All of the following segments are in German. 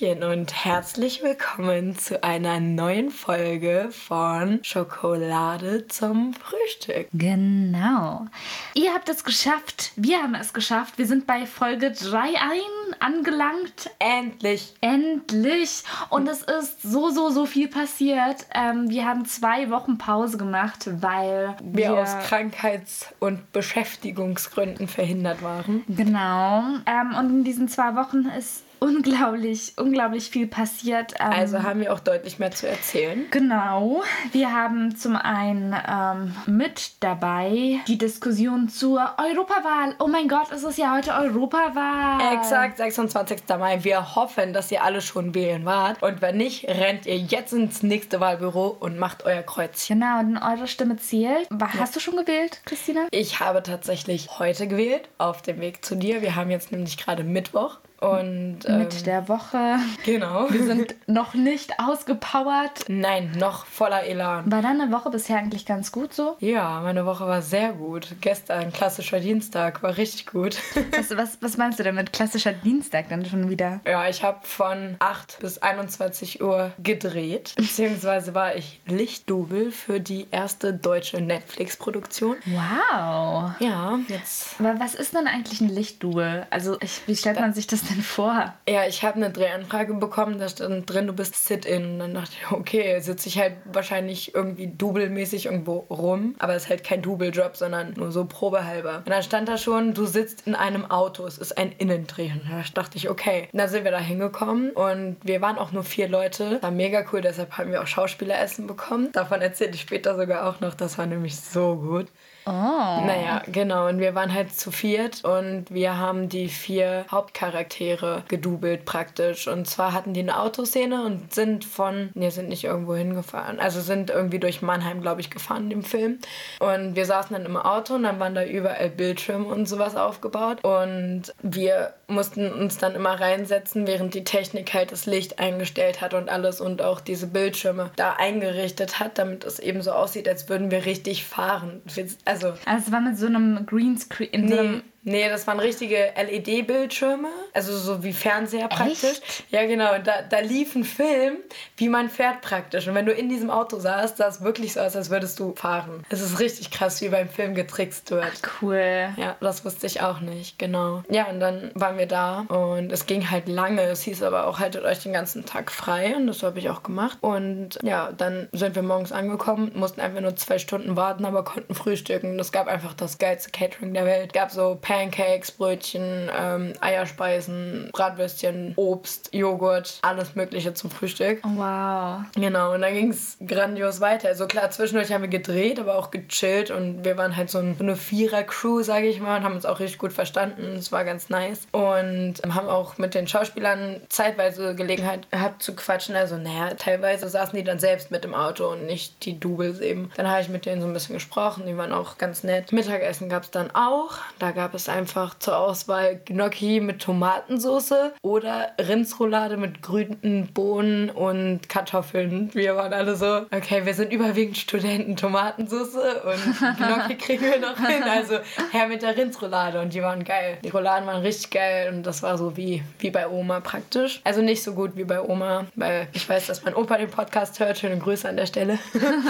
Hallöchen und herzlich willkommen zu einer neuen Folge von Schokolade zum Frühstück. Genau. Ihr habt es geschafft. Wir haben es geschafft. Wir sind bei Folge 3 ein angelangt. Endlich. Endlich. Und es ist so, so, so viel passiert. Ähm, wir haben zwei Wochen Pause gemacht, weil wir, wir aus Krankheits- und Beschäftigungsgründen verhindert waren. Genau. Ähm, und in diesen zwei Wochen ist unglaublich, unglaublich viel passiert. Ähm, also haben wir auch deutlich mehr zu erzählen. Genau. Wir haben zum einen ähm, mit dabei die Diskussion zur Europawahl. Oh mein Gott, es ist ja heute Europawahl. Exakt, 26. Mai. Wir hoffen, dass ihr alle schon wählen wart. Und wenn nicht, rennt ihr jetzt ins nächste Wahlbüro und macht euer Kreuzchen. Genau, denn eure Stimme zählt. Hast du schon gewählt, Christina? Ich habe tatsächlich heute gewählt, auf dem Weg zu dir. Wir haben jetzt nämlich gerade Mittwoch. Und, ähm, Mit der Woche. Genau. Wir sind noch nicht ausgepowert. Nein, noch voller Elan. War deine Woche bisher eigentlich ganz gut so? Ja, meine Woche war sehr gut. Gestern, klassischer Dienstag, war richtig gut. Was, was, was meinst du denn mit klassischer Dienstag dann schon wieder? Ja, ich habe von 8 bis 21 Uhr gedreht. Beziehungsweise war ich Lichtdubel für die erste deutsche Netflix-Produktion. Wow. Ja, jetzt. Aber was ist denn eigentlich ein Lichtdubel? Also, ich, wie stellt man sich das denn vor? Ja, ich habe eine Drehanfrage bekommen, da stand drin, du bist Sit-In. Und dann dachte ich, okay, sitze ich halt wahrscheinlich irgendwie dubelmäßig irgendwo rum. Aber es ist halt kein Dubeljob, sondern nur so probehalber. Und dann stand da schon, du sitzt in einem Auto. Es ist ein Innendrehen. Da dachte ich, okay. Und dann sind wir da hingekommen und wir waren auch nur vier Leute. War mega cool, deshalb haben wir auch Schauspieleressen bekommen. Davon erzähle ich später sogar auch noch. Das war nämlich so gut. Oh. Naja, genau. Und wir waren halt zu viert und wir haben die vier Hauptcharaktere gedoubelt praktisch. Und zwar hatten die eine Autoszene und sind von, ne, sind nicht irgendwo hingefahren. Also sind irgendwie durch Mannheim, glaube ich, gefahren dem Film. Und wir saßen dann im Auto und dann waren da überall Bildschirme und sowas aufgebaut. Und wir mussten uns dann immer reinsetzen, während die Technik halt das Licht eingestellt hat und alles und auch diese Bildschirme da eingerichtet hat, damit es eben so aussieht, als würden wir richtig fahren. Also also, also es war mit so einem Greenscreen. Nee, Nee, das waren richtige LED-Bildschirme, also so wie Fernseher praktisch. Echt? Ja, genau. Da, da lief ein Film, wie man fährt praktisch. Und wenn du in diesem Auto saßt, sah es wirklich so aus, als würdest du fahren. Es ist richtig krass, wie beim Film getrickst wird. Ach, cool. Ja, das wusste ich auch nicht, genau. Ja, und dann waren wir da und es ging halt lange. Es hieß aber auch, haltet euch den ganzen Tag frei und das habe ich auch gemacht. Und ja, dann sind wir morgens angekommen, mussten einfach nur zwei Stunden warten, aber konnten frühstücken. Es gab einfach das geilste Catering der Welt. Es gab so Pan Pancakes, Brötchen, ähm, Eierspeisen, Bratwürstchen, Obst, Joghurt, alles Mögliche zum Frühstück. Wow. Genau, und dann ging es grandios weiter. Also klar, zwischendurch haben wir gedreht, aber auch gechillt und wir waren halt so eine Vierer-Crew, sage ich mal, und haben uns auch richtig gut verstanden. Es war ganz nice. Und haben auch mit den Schauspielern zeitweise Gelegenheit gehabt zu quatschen. Also, naja, teilweise saßen die dann selbst mit im Auto und nicht die Doubles eben. Dann habe ich mit denen so ein bisschen gesprochen. Die waren auch ganz nett. Mittagessen gab es dann auch. Da gab es einfach zur Auswahl Gnocchi mit Tomatensauce oder Rindsroulade mit grünen Bohnen und Kartoffeln. Wir waren alle so, okay, wir sind überwiegend Studenten, Tomatensauce und Gnocchi kriegen wir noch hin. Also her mit der Rindsroulade und die waren geil. Die Rouladen waren richtig geil und das war so wie, wie bei Oma praktisch. Also nicht so gut wie bei Oma, weil ich weiß, dass mein Opa den Podcast hört. Schöne Grüße an der Stelle.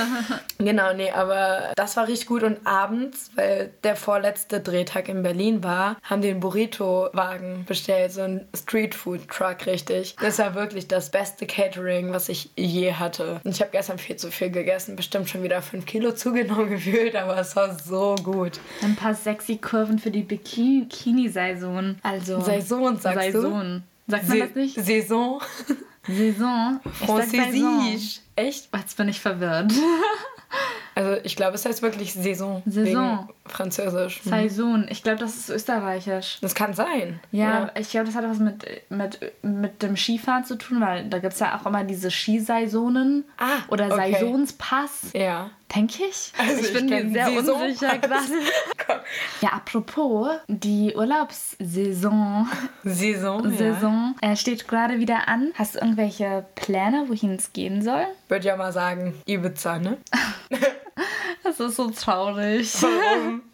genau, nee, aber das war richtig gut und abends, weil der vorletzte Drehtag in Berlin Berlin war, haben den Burrito-Wagen bestellt, so ein Streetfood-Truck, richtig. Das war wirklich das beste Catering, was ich je hatte. Und ich habe gestern viel zu viel gegessen, bestimmt schon wieder 5 Kilo zugenommen gefühlt, aber es war so gut. Ein paar sexy Kurven für die Bikini-Saison. Also. Saison, sagst Saison. du? Sagt man das nicht? Saison. Saison. Französisch. Echt? Jetzt bin ich verwirrt. Also ich glaube, es heißt wirklich Saison. Saison. Französisch. Mhm. Saison. Ich glaube, das ist österreichisch. Das kann sein. Ja, ja. ich glaube, das hat was mit, mit, mit dem Skifahren zu tun, weil da gibt es ja auch immer diese Skisaisonen. Ah, Oder okay. Saisonspass. Ja. Denke ich. Also ich bin mir sehr Saisonpass. unsicher gerade. ja, apropos, die Urlaubssaison Saison. Saison, äh, steht gerade wieder an. Hast du irgendwelche Pläne, wohin es gehen soll? Würde ja mal sagen, Ibiza, ne? Das ist so traurig. Warum?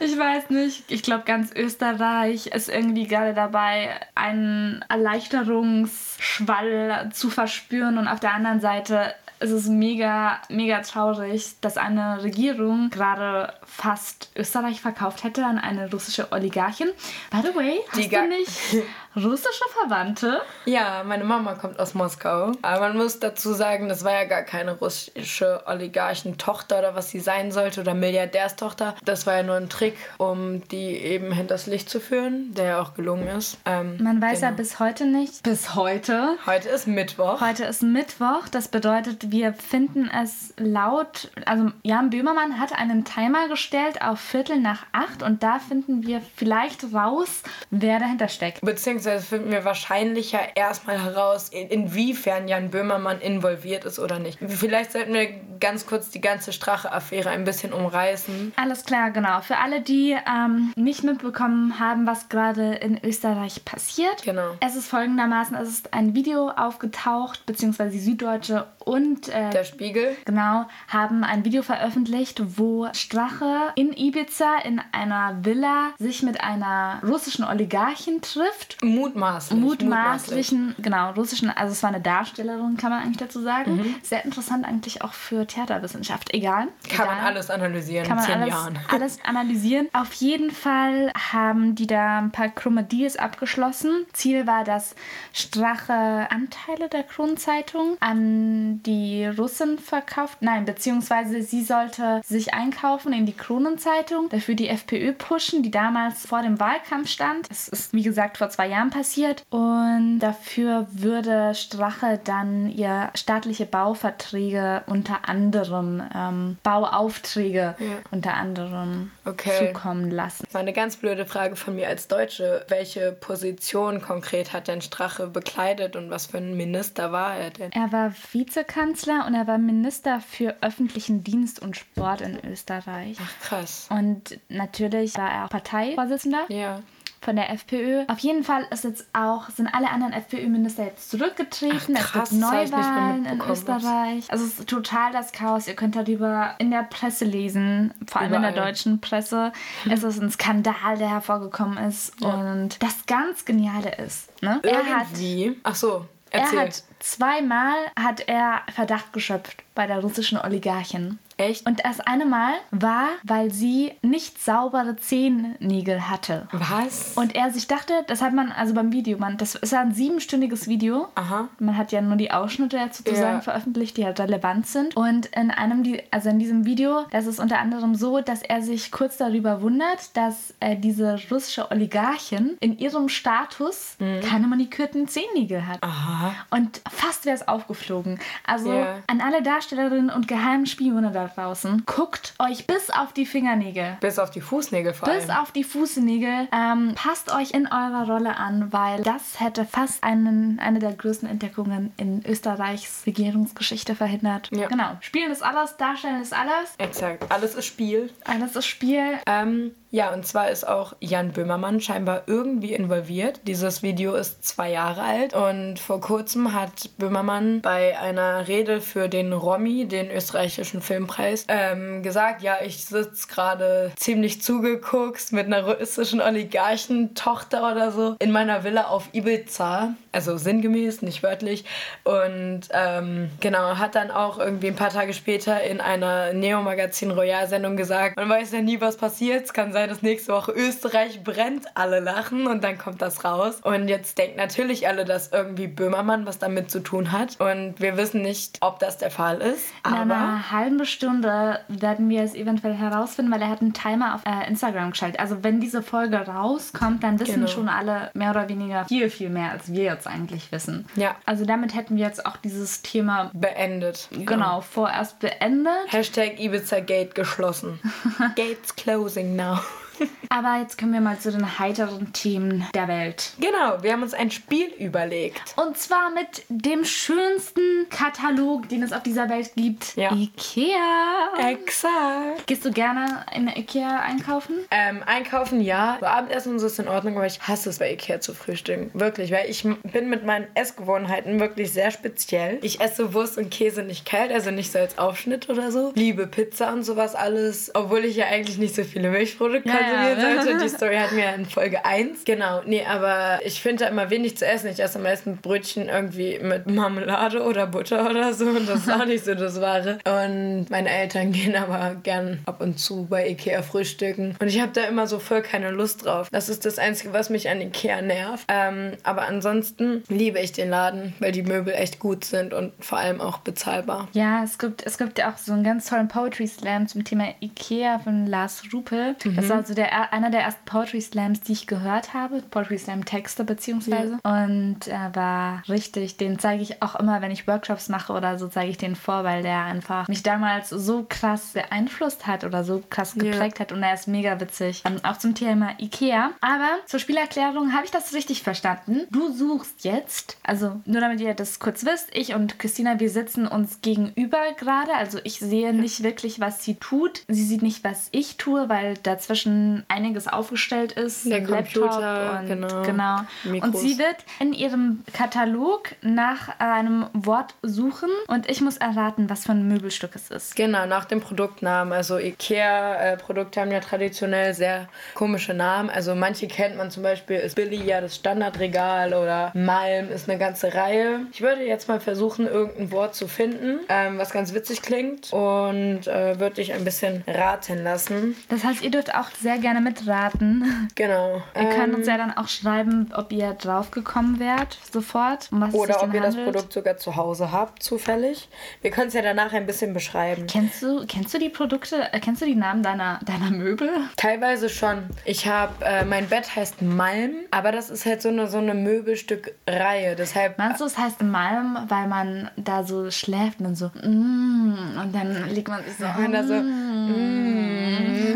Ich weiß nicht. Ich glaube, ganz Österreich ist irgendwie gerade dabei, einen Erleichterungsschwall zu verspüren. Und auf der anderen Seite ist es mega, mega traurig, dass eine Regierung gerade fast Österreich verkauft hätte an eine russische Oligarchin. By the way, hast du nicht russische Verwandte? Ja, meine Mama kommt aus Moskau. Aber man muss dazu sagen, das war ja gar keine russische Oligarchentochter oder was sie sein sollte oder Milliardärstochter. Das war ja nur ein Trick, um die eben hinters Licht zu führen, der ja auch gelungen ist. Ähm, man weiß genau. ja bis heute nicht. Bis heute. Heute ist Mittwoch. Heute ist Mittwoch. Das bedeutet, wir finden es laut. Also Jan Böhmermann hat einen Timer gestellt auf Viertel nach acht und da finden wir vielleicht raus, wer dahinter steckt. Beziehungsweise beziehungsweise finden wir wahrscheinlicher erstmal heraus, inwiefern Jan Böhmermann involviert ist oder nicht. Vielleicht sollten wir ganz kurz die ganze Strache-Affäre ein bisschen umreißen. Alles klar, genau. Für alle, die ähm, nicht mitbekommen haben, was gerade in Österreich passiert. Genau. Es ist folgendermaßen, es ist ein Video aufgetaucht, beziehungsweise die Süddeutsche und äh, der Spiegel. Genau, haben ein Video veröffentlicht, wo Strache in Ibiza in einer Villa sich mit einer russischen Oligarchin trifft. Mutmaßlich. Mutmaßlichen, genau, russischen, also es war eine Darstellerin, kann man eigentlich dazu sagen. Mhm. Sehr interessant eigentlich auch für Theaterwissenschaft. Egal. Kann egal. man alles analysieren kann in zehn alles, Jahren. Alles analysieren. Auf jeden Fall haben die da ein paar krumme Deals abgeschlossen. Ziel war, dass Strache Anteile der Kronenzeitung an die Russen verkauft. Nein, beziehungsweise sie sollte sich einkaufen in die Kronenzeitung, dafür die FPÖ pushen, die damals vor dem Wahlkampf stand. Das ist, wie gesagt, vor zwei Jahren passiert. Und dafür würde Strache dann ihr staatliche Bauverträge unter anderem, ähm, Bauaufträge ja. unter anderem okay. zukommen lassen. Das war eine ganz blöde Frage von mir als Deutsche. Welche Position konkret hat denn Strache bekleidet und was für ein Minister war er denn? Er war Vizekanzler und er war Minister für öffentlichen Dienst und Sport in Österreich. Ach krass. Und natürlich war er auch Parteivorsitzender. Ja von der FPÖ. Auf jeden Fall ist jetzt auch, sind alle anderen FPÖ-Minister jetzt zurückgetreten. Ach, krass, es gibt Neuwahlen in Österreich. Also es ist total das Chaos. Ihr könnt darüber in der Presse lesen, vor allem Überall. in der deutschen Presse. Es ist ein Skandal, der hervorgekommen ist. Ja. Und das ganz Geniale ist, ne? Irgendwie. Er hat, Ach so. Erzähl. Er hat zweimal hat er Verdacht geschöpft bei der russischen Oligarchin. Echt? Und das eine Mal war, weil sie nicht saubere Zehennägel hatte. Was? Und er sich dachte, das hat man, also beim Video, man, das ist ein siebenstündiges Video. Aha. Man hat ja nur die Ausschnitte sozusagen ja. veröffentlicht, die halt relevant sind. Und in einem, also in diesem Video, das ist unter anderem so, dass er sich kurz darüber wundert, dass äh, diese russische Oligarchin in ihrem Status mhm. keine manikürten Zehennägel hat. Aha. Und fast wäre es aufgeflogen. Also yeah. an alle Darstellerinnen und geheimen Spione da draußen, guckt euch bis auf die Fingernägel. Bis auf die Fußnägel vor allem. Bis auf die Fußnägel. Ähm, passt euch in eurer Rolle an, weil das hätte fast einen, eine der größten Entdeckungen in Österreichs Regierungsgeschichte verhindert. Ja. Genau. Spielen ist alles, darstellen ist alles. Exakt. Alles ist Spiel. Alles ist Spiel. Ähm, ja, und zwar ist auch Jan Böhmermann scheinbar irgendwie involviert. Dieses Video ist zwei Jahre alt und vor kurzem hat Böhmermann bei einer Rede für den Romy, den österreichischen Filmpreis, ähm, gesagt, ja, ich sitze gerade ziemlich zugeguckt mit einer russischen Oligarchentochter oder so in meiner Villa auf Ibiza. Also sinngemäß, nicht wörtlich. Und ähm, genau, hat dann auch irgendwie ein paar Tage später in einer Neo-Magazin Royal-Sendung gesagt, man weiß ja nie, was passiert. Es kann sein, dass nächste Woche Österreich brennt, alle lachen und dann kommt das raus. Und jetzt denken natürlich alle, dass irgendwie Böhmermann was damit zu tun hat. Und wir wissen nicht, ob das der Fall ist. In einer halben Stunde werden wir es eventuell herausfinden, weil er hat einen Timer auf äh, Instagram geschaltet. Also wenn diese Folge rauskommt, dann wissen genau. schon alle mehr oder weniger viel, viel mehr, als wir jetzt eigentlich wissen. Ja. Also damit hätten wir jetzt auch dieses Thema beendet. Genau, ja. vorerst beendet. Hashtag Ibiza Gate geschlossen. Gates closing now. Aber jetzt kommen wir mal zu den heiteren Themen der Welt. Genau, wir haben uns ein Spiel überlegt. Und zwar mit dem schönsten Katalog, den es auf dieser Welt gibt. Ja. Ikea. Exakt. Gehst du gerne in der Ikea einkaufen? Ähm, einkaufen ja. Für Abendessen und so ist in Ordnung, aber ich hasse es bei Ikea zu frühstücken. Wirklich, weil ich bin mit meinen Essgewohnheiten wirklich sehr speziell. Ich esse Wurst und Käse nicht kalt, also nicht so als Aufschnitt oder so. Liebe Pizza und sowas alles, obwohl ich ja eigentlich nicht so viele Milchprodukte Ja, konsumieren ja. sollte. Die Story hatten wir ja in Folge 1. Genau, nee, aber ich finde da immer wenig zu essen. Ich esse am meisten Brötchen irgendwie mit Marmelade oder Butter oder so und das ist auch nicht so das Wahre. Und meine Eltern gehen aber gern ab und zu bei Ikea frühstücken und ich habe da immer so voll keine Lust drauf. Das ist das Einzige, was mich an Ikea nervt. Ähm, aber ansonsten liebe ich den Laden, weil die Möbel echt gut sind und vor allem auch bezahlbar. Ja, es gibt, es gibt ja auch so einen ganz tollen Poetry Slam zum Thema Ikea von Lars Rupe. Das war also der, einer der ersten Poetry Slams, die ich gehört habe. Poetry Slam Texte beziehungsweise. Und er war richtig, den zeige ich auch immer, wenn ich Workshops mache oder so, zeige ich den vor, weil der einfach mich damals so krass beeinflusst hat oder so krass Ja. geprägt hat. Und er ist mega witzig. Ähm, auch zum Thema Ikea. Aber zur Spielerklärung habe ich das richtig verstanden. Du suchst jetzt, also nur damit ihr das kurz wisst, ich und Christina, wir sitzen uns gegenüber gerade. Also ich sehe nicht wirklich, was sie tut. Sie sieht nicht, was ich tue, weil dazwischen einiges aufgestellt ist. Der Computer, und, genau. genau. Und sie wird in ihrem Katalog nach einem Wort suchen und ich muss erraten, was für ein Möbelstück es ist. Genau, nach dem Produktnamen. Also Ikea-Produkte haben ja traditionell sehr komische Namen. Also manche kennt man zum Beispiel, ist Billy ja das Standardregal oder Malm ist eine ganze Reihe. Ich würde jetzt mal versuchen, irgendein Wort zu finden, ähm, was ganz witzig klingt und äh, würde dich ein bisschen raten lassen. Das heißt, ihr dürft auch sehr gerne mitraten. Genau. Ihr könnt Ähm, uns ja dann auch schreiben, ob ihr draufgekommen wärt, sofort. Um was es oder sich ob ihr das handelt. Produkt sogar zu Hause habt, zufällig. Wir können es ja danach ein bisschen beschreiben. Kennst du, kennst du die Produkte, äh, kennst du die Namen deiner, deiner Möbel? Teilweise schon. Ich habe, äh, mein Bett heißt Malm, aber das ist halt so eine, so eine Möbelstückreihe. Deshalb. Meinst du, es heißt Malm, weil man da so schläft und so, mm, und dann liegt man sich so, Wenn da so mm,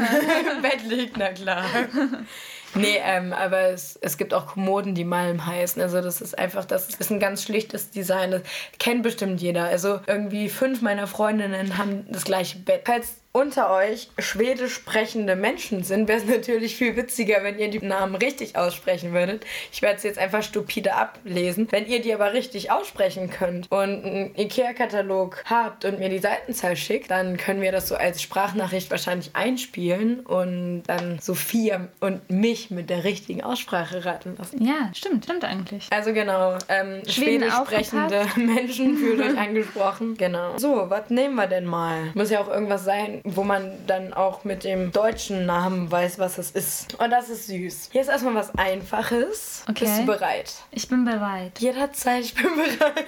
im Bett liegt, na klar. Nee, ähm, aber es, es gibt auch Kommoden, die Malm heißen. Also das ist einfach, das ist ein ganz schlichtes Design. Das kennt bestimmt jeder. Also irgendwie fünf meiner Freundinnen haben das gleiche Bett. Falls unter euch schwedisch sprechende Menschen sind, wäre es natürlich viel witziger, wenn ihr die Namen richtig aussprechen würdet. Ich werde es jetzt einfach stupide ablesen. Wenn ihr die aber richtig aussprechen könnt und einen Ikea-Katalog habt und mir die Seitenzahl schickt, dann können wir das so als Sprachnachricht wahrscheinlich einspielen und dann Sophia und mich mit der richtigen Aussprache raten lassen. Ja, stimmt, stimmt eigentlich. Also genau, ähm, schwedisch sprechende Menschen fühlt euch angesprochen. Genau. So, was nehmen wir denn mal? Muss ja auch irgendwas sein, wo man dann auch mit dem deutschen Namen weiß, was es ist. Und das ist süß. Hier ist erstmal was Einfaches. Okay. Bist du bereit? Ich bin bereit. Jederzeit, ich bin bereit.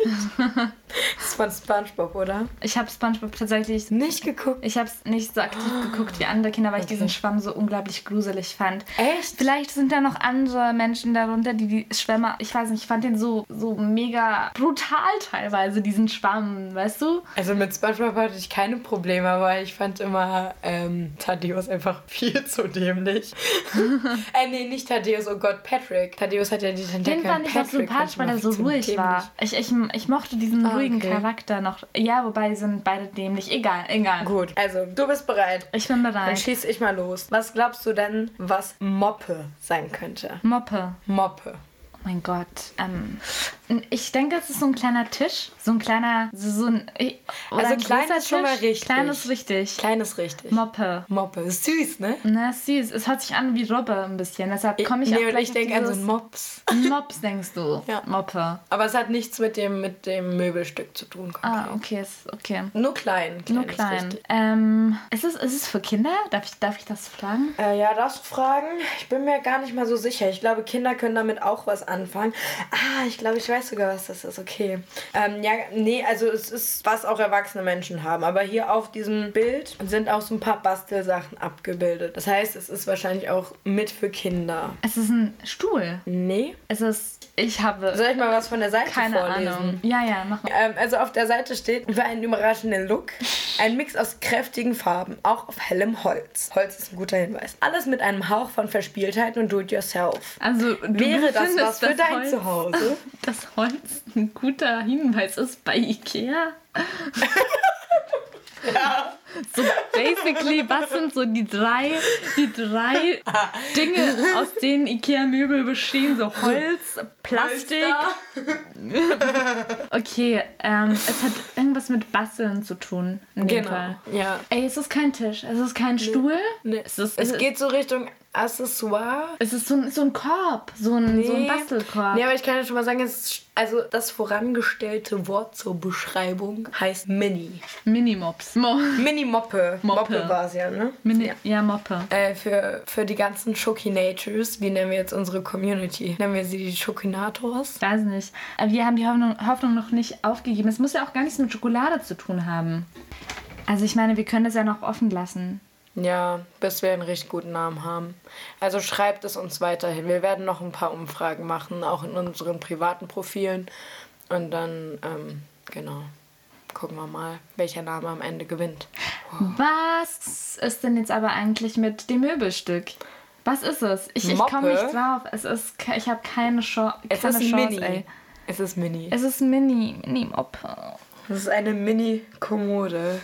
das ist von Spongebob, oder? Ich habe SpongeBob tatsächlich Nicht geguckt. Ich habe es nicht so aktiv geguckt wie andere Kinder, weil ich diesen Schwamm so unglaublich gruselig fand. Echt? Vielleicht sind da noch andere Menschen darunter, die die Schwämme, ich weiß nicht, ich fand den so, so mega brutal teilweise, diesen Schwamm, weißt du? Also mit Spongebob hatte ich keine Probleme, aber ich fand immer ähm, Thaddeus einfach viel zu dämlich. äh, nee, nicht Thaddeus, oh Gott, Patrick. Thaddeus hat ja die Den Tentakel. fand ich auch Patrick sympathisch, weil fand er so ruhig dämlich. war. Ich, ich, ich mochte diesen Ah, ruhigen okay. Charakter noch. Ja, wobei die sind beide dämlich. Egal, egal. Gut, also du bist bereit. Ich bin Dann bereit. schieß ich mal los. Was glaubst du denn, was Moppe sein könnte? Moppe. Moppe. Mein Gott. Ähm, ich denke, es ist so ein kleiner Tisch. So ein kleiner, so, ein. Also ein klein großer ist schon mal Tisch. richtig. Klein ist richtig. Kleines richtig. Moppe. Moppe. Ist süß, ne? Na, süß. Es hört sich an wie Robbe ein bisschen. Deshalb komme ich nee, auch gleich ich denke an so einen Mops. Mops, denkst du? Ja. Moppe. Aber es hat nichts mit dem, mit dem Möbelstück zu tun. Konkret. Ah, okay, ist okay. Nur klein. Nur klein. Ähm, ist es, ist es für Kinder? Darf ich, darf ich das fragen? Äh, ja, darfst du fragen? Ich bin mir gar nicht mal so sicher. Ich glaube, Kinder können damit auch was anfangen. Ah, ich glaube, ich weiß sogar, was das ist. Okay. Ähm, ja, nee, also es ist, was auch erwachsene Menschen haben. Aber hier auf diesem Bild sind auch so ein paar Bastelsachen abgebildet. Das heißt, es ist wahrscheinlich auch mit für Kinder. Es ist ein Stuhl. Nee. Es ist. Ich habe. Soll ich mal was von der Seite keine vorlesen? Ahnung. Ja, ja, mach mal. Ähm, also auf der Seite steht für einen überraschenden Look ein Mix aus kräftigen Farben, auch auf hellem Holz. Holz ist ein guter Hinweis. Alles mit einem Hauch von Verspieltheit und Do-it-yourself. Also, du Wäre das was für dein Holz, Zuhause? Das Holz ein guter Hinweis ist bei Ikea. Ja. So basically, was sind so die drei, die drei Dinge, aus denen Ikea-Möbel bestehen? So Holz, Plastik. Okay, ähm, es hat irgendwas mit Basteln zu tun. In dem Genau. Fall. Ja. Ey, es ist kein Tisch, es ist kein Stuhl. Nee. Es, ist, Es geht so Richtung Accessoire. es ist so ein, so ein Korb, so ein, so ein Bastelkorb. Nee, aber ich kann ja schon mal sagen, es ist, also das vorangestellte Wort zur Beschreibung heißt Mini. Minimops. Mo Mini-Moppe. Moppe. Moppe war es ja, ne? Mini Ja. ja. Moppe. Äh, für, für die ganzen Schokinators, wie nennen wir jetzt unsere Community? Nennen wir sie die Schokinators? Weiß nicht. Aber wir haben die Hoffnung, Hoffnung noch nicht aufgegeben. Es muss ja auch gar nichts mit Schokolade zu tun haben. Also ich meine, wir können das ja noch offen lassen. Ja, bis wir einen richtig guten Namen haben. Also schreibt es uns weiterhin. Wir werden noch ein paar Umfragen machen, auch in unseren privaten Profilen. Und dann, ähm, genau, gucken wir mal, welcher Name am Ende gewinnt. Was ist denn jetzt aber eigentlich mit dem Möbelstück? Was ist es? Ich, ich komme Moppe? nicht drauf. Es ist, ich habe keine, Chance, Es keine ist Chance, Mini. ey. Es ist Mini. Es ist Mini, Mini-Moppe. Es ist eine Mini-Kommode.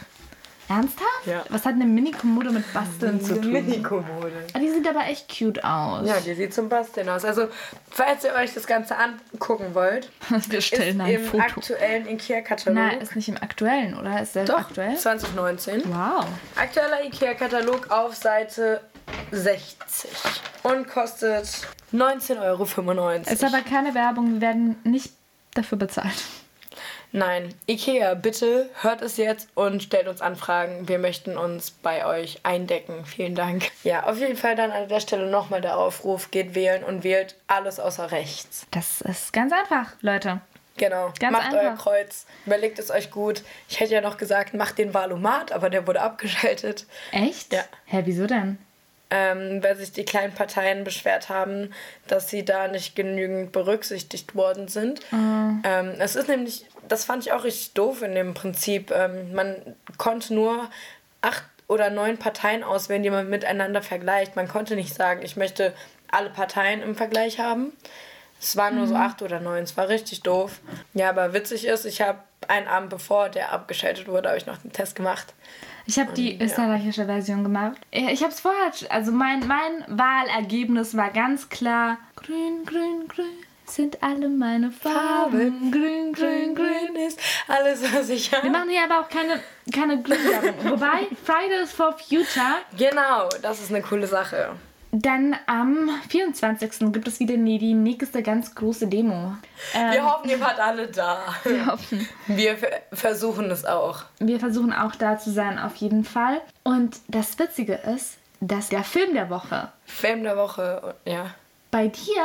Ernsthaft? Ja. Was hat eine Mini-Kommode mit Basteln zu tun? Mini-Kommode. Ah, Die sieht aber echt cute aus. Ja, die sieht zum Basteln aus. Also, falls ihr euch das Ganze angucken wollt, Wir stellen ist ein im Foto. aktuellen IKEA-Katalog. Nein, ist nicht im aktuellen, oder? Ist der Doch, aktuell? 2019. Wow. Aktueller IKEA-Katalog auf Seite 60 und kostet 19,95 Euro. Ist aber keine Werbung, wir werden nicht dafür bezahlt. Nein, IKEA, bitte hört es jetzt und stellt uns Anfragen. Wir möchten uns bei euch eindecken. Vielen Dank. Ja, auf jeden Fall dann an der Stelle nochmal der Aufruf: geht wählen und wählt alles außer rechts. Das ist ganz einfach, Leute. Genau. Ganz macht einfach. euer Kreuz. Überlegt es euch gut. Ich hätte ja noch gesagt, macht den Valomat, aber der wurde abgeschaltet. Echt? Ja. Hä, wieso denn? ähm, weil sich die kleinen Parteien beschwert haben, dass sie da nicht genügend berücksichtigt worden sind. Ähm, es ist nämlich, das fand ich auch richtig doof in dem Prinzip. Ähm, man konnte nur acht oder neun Parteien auswählen, die man miteinander vergleicht. Man konnte nicht sagen, ich möchte alle Parteien im Vergleich haben. Es waren nur so acht oder neun. Es war richtig doof. Ja, aber witzig ist, ich habe einen Abend bevor der abgeschaltet wurde, habe ich noch den Test gemacht. Ich habe die österreichische Version gemacht. Ja, Ich habe es vorher, also mein, mein Wahlergebnis war ganz klar. Grün, grün, grün sind alle meine Farben. Grün, grün, grün. ist alles, was ich habe. Wir machen hier aber auch keine, keine Grünwerbung. Wobei, Fridays for Future, Genau, das ist eine coole Sache. dann am 24. gibt es wieder die nächste ganz große Demo. Ähm, Wir hoffen, ihr wart alle da. wir hoffen. Wir ver- versuchen es auch. Wir versuchen auch da zu sein, auf jeden Fall. Und das Witzige ist, dass der Film der Woche Film der Woche, ja. bei dir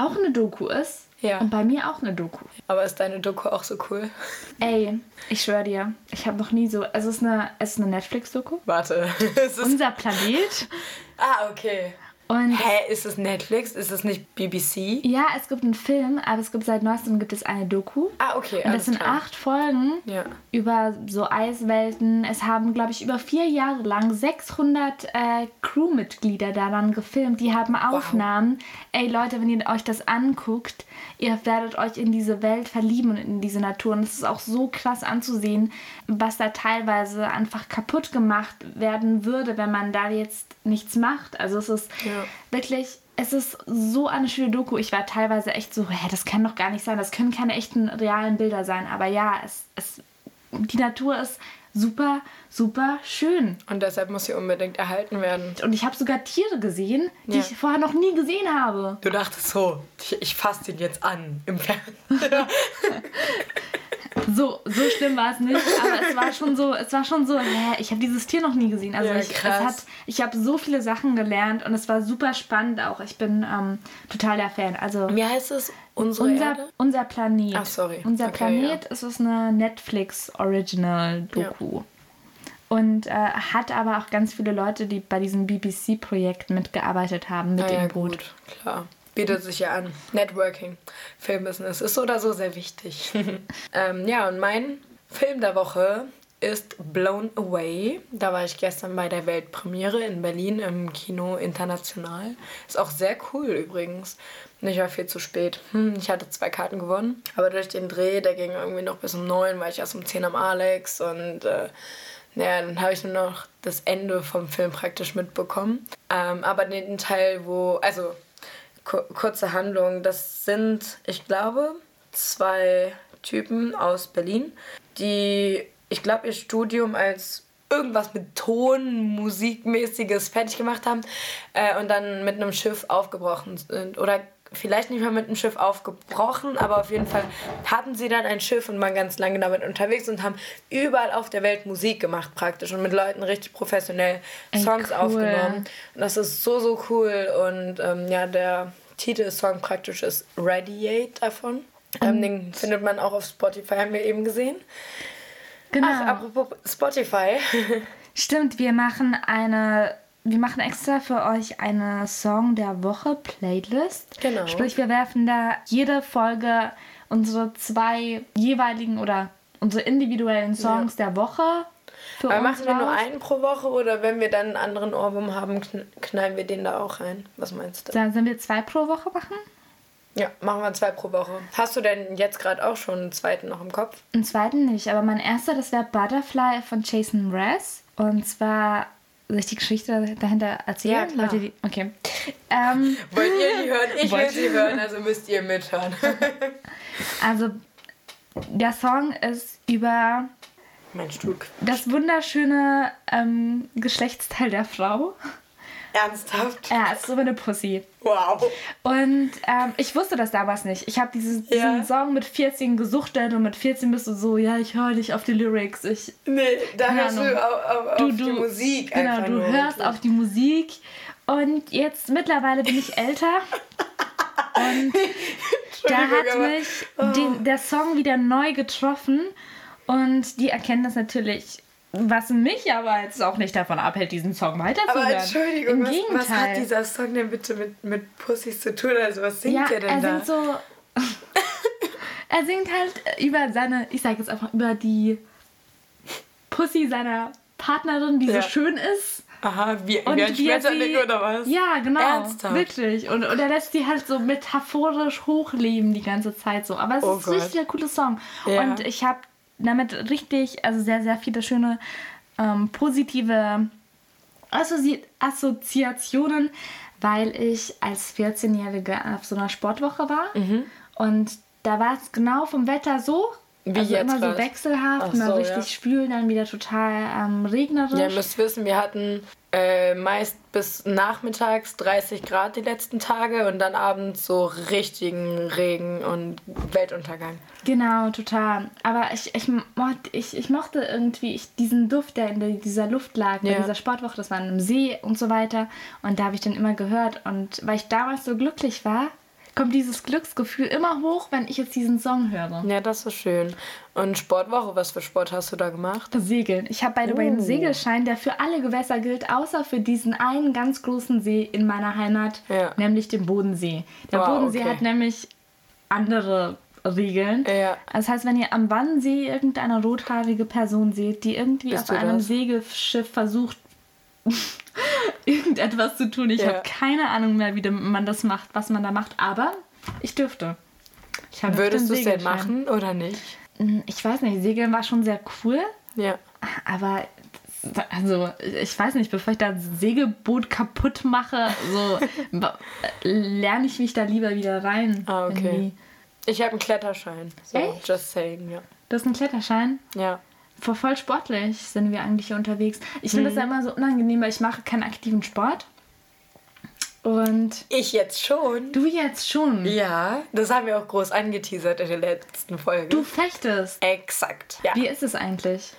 auch eine Doku ist. Ja. Und bei mir auch eine Doku. Aber ist deine Doku auch so cool? Ey, ich schwöre dir, ich habe noch nie so. Es ist eine, es ist eine Netflix-Doku. Warte. es ist, Unser Planet. ah, okay. Und Hä, ist es Netflix? Ist es nicht BBC? ja, es gibt einen Film, aber es gibt seit neuestem gibt es eine Doku. Ah, okay. Und das sind klar. acht Folgen Ja. über so Eiswelten. Es haben, glaube ich, über vier Jahre lang 600 äh, Crewmitglieder daran gefilmt. Die haben Aufnahmen. Ey Leute, wenn ihr euch das anguckt, ihr werdet euch in diese Welt verlieben und in diese Natur. Und es ist auch so krass anzusehen, was da teilweise einfach kaputt gemacht werden würde, wenn man da jetzt nichts macht. Also es ist Ja. Wirklich es ist so eine schöne Doku. Ich war teilweise echt so, hä, das kann doch gar nicht sein. Das können keine echten realen Bilder sein. Aber ja, es, es, die Natur ist super, super schön. Und deshalb muss sie unbedingt erhalten werden. Und ich habe sogar Tiere gesehen, die Ja. ich vorher noch nie gesehen habe. Du dachtest so, ich, ich fasse den jetzt an im Fernsehen. So, so schlimm war es nicht, aber es war schon so, es war schon so, hä, ich habe dieses Tier noch nie gesehen. Also Ja, ich, krass. hat, ich habe so viele Sachen gelernt und es war super spannend auch. Ich bin ähm, total der Fan. Also Wie heißt es? Unser, unser Planet. Ach, sorry. Unser Okay, Planet ist es eine Netflix Original Doku. Und äh, hat aber auch ganz viele Leute, die bei diesem BBC-Projekt mitgearbeitet haben, mit Ah, ja, im Boot. gut, klar. Bietet sich ja an. Networking, Filmbusiness ist so oder so sehr wichtig. ähm, ja, und mein Film der Woche ist Blown Away. Da war ich gestern bei der Weltpremiere in Berlin im Kino International. Ist auch sehr cool übrigens. Ich war viel zu spät. Hm, ich hatte zwei Karten gewonnen. Aber durch den Dreh, der ging irgendwie noch bis um neun, war ich erst um zehn am Alex und äh, ja, dann habe ich nur noch das Ende vom Film praktisch mitbekommen. Ähm, aber den Teil, wo, also ku- kurze Handlung, das sind, ich glaube, zwei Typen aus Berlin, die, ich glaube, ihr Studium als irgendwas mit Ton, Musikmäßiges fertig gemacht haben äh, und dann mit einem Schiff aufgebrochen sind. Oder vielleicht nicht mal mit einem Schiff aufgebrochen, aber auf jeden Fall hatten sie dann ein Schiff und waren ganz lange damit unterwegs und haben überall auf der Welt Musik gemacht praktisch und mit Leuten richtig professionell Songs cool. aufgenommen. Und das ist so, so cool. Und ähm, ja, der Titelsong praktisch ist Radiate davon. Ähm, den findet man auch auf Spotify, haben wir eben gesehen. Genau. Ach, apropos Spotify. Stimmt, wir machen eine. Wir machen extra für euch eine Song der Woche Playlist. Genau. Sprich, wir werfen da jede Folge unsere zwei jeweiligen oder unsere individuellen Songs der Woche für Aber machen wir nur einen pro Woche oder wenn wir dann einen anderen Ohrwurm haben, kn knallen wir den da auch rein? Was meinst du? Sollen wir zwei pro Woche machen? Ja, machen wir zwei pro Woche. Hast du denn jetzt gerade auch schon einen zweiten noch im Kopf? Einen zweiten nicht, aber mein erster, das wäre Butterfly von Jason Mraz. Und zwar, soll ich die Geschichte dahinter erzählen? Ja, klar. Wollt ihr die? Okay. Ähm, Wollt ihr die hören? Ich will sie hören, also müsst ihr mithören. also, der Song ist über mein Stuhl. das wunderschöne ähm, Geschlechtsteil der Frau. Ernsthaft? Ja, es ist so eine Pussy. Wow. Und ähm, ich wusste das damals nicht. Ich habe diesen, diesen Ja. Song mit 14 gesuchtet und mit 14 bist du so, ja, ich höre dich auf die Lyrics. Ich, Nee, da hörst du auf, auf, du, auf du, die Musik Genau, du hörst auf die Musik. Und jetzt mittlerweile bin ich älter. Und da hat mich Oh. den, der Song wieder neu getroffen. Und die Erkenntnis natürlich, was mich aber jetzt auch nicht davon abhält, diesen Song Aber weiterzuhören. Entschuldigung, Im was, was hat dieser Song denn bitte mit, mit Pussys zu tun? Also was singt ja, ihr denn er da? singt so. er singt halt über seine, ich sage jetzt einfach, über die Pussy seiner Partnerin, die Ja. so schön ist. Aha, wie, Und wie ein er Schmetterling oder was? Ja, genau. Ernsthaft? Wirklich. Und, und er lässt sie halt so metaphorisch hochleben die ganze Zeit so. Aber es Oh ist Gott. richtig ein cooler Song. Ja. Und ich habe damit richtig, also sehr, sehr viele schöne ähm, positive Assozi Assoziationen, weil ich als 14-Jährige auf so einer Sportwoche war. Mhm. Und da war es genau vom Wetter so. Wie also jetzt immer so grad? wechselhaft, Ach immer so, richtig ja. schwül, dann wieder total ähm, regnerisch. Ja, ihr müsst wissen, wir hatten äh, meist bis nachmittags 30 Grad die letzten Tage und dann abends so richtigen Regen und Weltuntergang. Genau, total. Aber ich, ich, ich, ich mochte irgendwie ich, diesen Duft, der in dieser Luft lag, bei Ja. dieser Sportwoche, das war in einem See und so weiter. Und da habe ich dann immer gehört. Und weil ich damals so glücklich war, kommt dieses Glücksgefühl immer hoch, wenn ich jetzt diesen Song höre. Ja, das ist schön. Und Sportwoche, was für Sport hast du da gemacht? Segeln. Ich habe by the way einen Oh. Segelschein, der für alle Gewässer gilt, außer für diesen einen ganz großen See in meiner Heimat, Ja. nämlich den Bodensee. Der Wow, Bodensee okay. hat nämlich andere Regeln. Ja. Das heißt, wenn ihr am Wannsee irgendeine rothaarige Person seht, die irgendwie Bist auf einem das? Segelschiff versucht, irgendetwas zu tun. Ich Ja. habe keine Ahnung mehr, wie man das macht, was man da macht, aber ich dürfte. Ich Würdest du es denn machen oder nicht? Hm, Ich weiß nicht, Segeln war schon sehr cool, Ja. aber also ich weiß nicht, bevor ich da ein Segelboot kaputt mache, so lerne ich mich da lieber wieder rein. Ah, okay. irgendwie. Ich habe einen Kletterschein. So, Echt? just saying, ja. Du hast einen Kletterschein? Ja. Voll, voll sportlich sind wir eigentlich hier unterwegs. Ich finde das ja immer so unangenehm, weil ich mache keinen aktiven Sport. Und Ich jetzt schon. du jetzt schon. Ja, das haben wir auch groß angeteasert in der letzten Folge. Du fechtest. Exakt. Ja. Wie ist es eigentlich?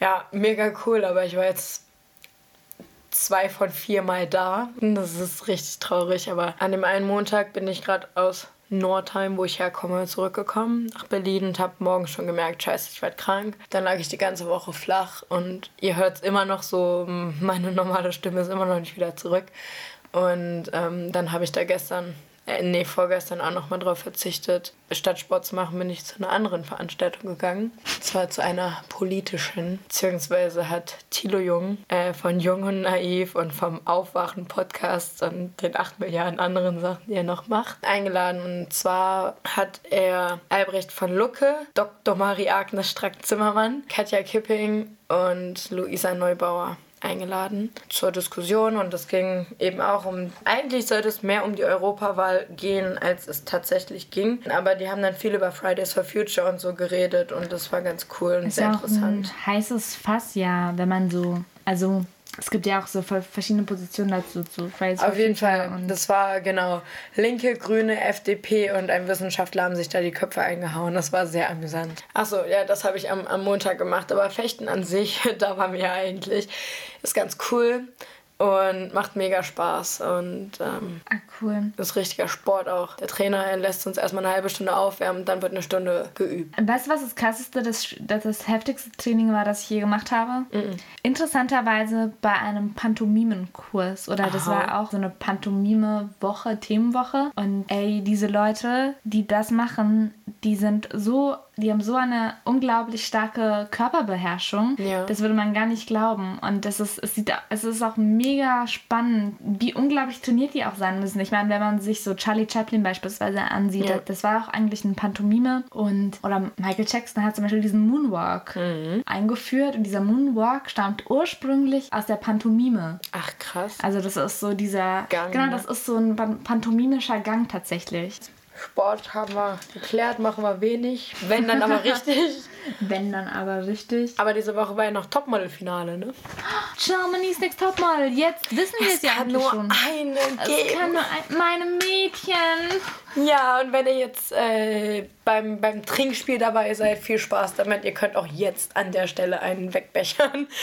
ja, mega cool, aber ich war jetzt zwei von vier Mal da. Das ist richtig traurig, aber an dem einen Montag bin ich gerade aus Nordheim, wo ich herkomme, zurückgekommen nach Berlin und habe morgens schon gemerkt, scheiße, ich werde krank. Dann lag ich die ganze Woche flach und ihr hört es immer noch so, meine normale Stimme ist immer noch nicht wieder zurück. Und ähm, dann habe ich da gestern, äh, nee, vorgestern auch nochmal drauf verzichtet. Statt Sport zu machen, bin ich zu einer anderen Veranstaltung gegangen. Und zwar zu einer politischen. Beziehungsweise hat Thilo Jung äh, von Jung und Naiv und vom Aufwachen Podcast und den 8 Milliarden anderen Sachen, die er noch macht, eingeladen. Und zwar hat er Albrecht von Lucke, Dr. Marie-Agnes Strack-Zimmermann, Katja Kipping und Luisa Neubauer eingeladen zur Diskussion und es ging eben auch um, eigentlich sollte es mehr um die Europawahl gehen, als es tatsächlich ging. Aber die haben dann viel über Fridays for Future und so geredet und das war ganz cool und Ist sehr auch interessant. ein heißes Fass, ja, wenn man so. Also, es gibt ja auch so verschiedene Positionen dazu. zu Fridays Auf jeden Fall, Und das war genau Linke, Grüne, FDP und ein Wissenschaftler haben sich da die Köpfe eingehauen. Das war sehr amüsant. Achso, ja, das habe ich am, am Montag gemacht. Aber Fechten an sich, da war mir eigentlich, ist ganz cool und macht mega Spaß. Und ähm, ah, cool. ist richtiger Sport auch. Der Trainer er lässt uns erstmal eine halbe Stunde aufwärmen, dann wird eine Stunde geübt. Weißt du, was das krasseste, das, das, das heftigste Training war, das ich je gemacht habe? Interessanterweise bei einem Pantomimenkurs. Oder das Aha. war auch so eine Pantomime-Woche, Themenwoche. Und ey, diese Leute, die das machen, die sind so, die haben so eine unglaublich starke Körperbeherrschung. Ja. Das würde man gar nicht glauben. Und das ist, es, sieht, es ist auch mega spannend, wie unglaublich trainiert die auch sein müssen. Ich meine, wenn man sich so Charlie Chaplin beispielsweise ansieht, Ja. das war auch eigentlich ein Pantomime. Und, oder Michael Jackson hat zum Beispiel diesen Moonwalk eingeführt. Und dieser Moonwalk stammt ursprünglich aus der Pantomime. Ach, krass. Also das ist so dieser... Gang, genau, ne? das ist so ein pan- pantomimischer Gang tatsächlich. Sport haben wir geklärt, machen wir wenig. Wenn dann aber richtig. Wenn dann aber richtig. Aber diese Woche war ja noch Topmodel-Finale, ne? Germany's Next Topmodel. Jetzt wissen wir es ja nur schon. einen Es geben. kann nur ein, meine Mädchen. Ja, und wenn ihr jetzt äh, beim, beim Trinkspiel dabei seid, viel Spaß damit. Ihr könnt auch jetzt an der Stelle einen wegbechern.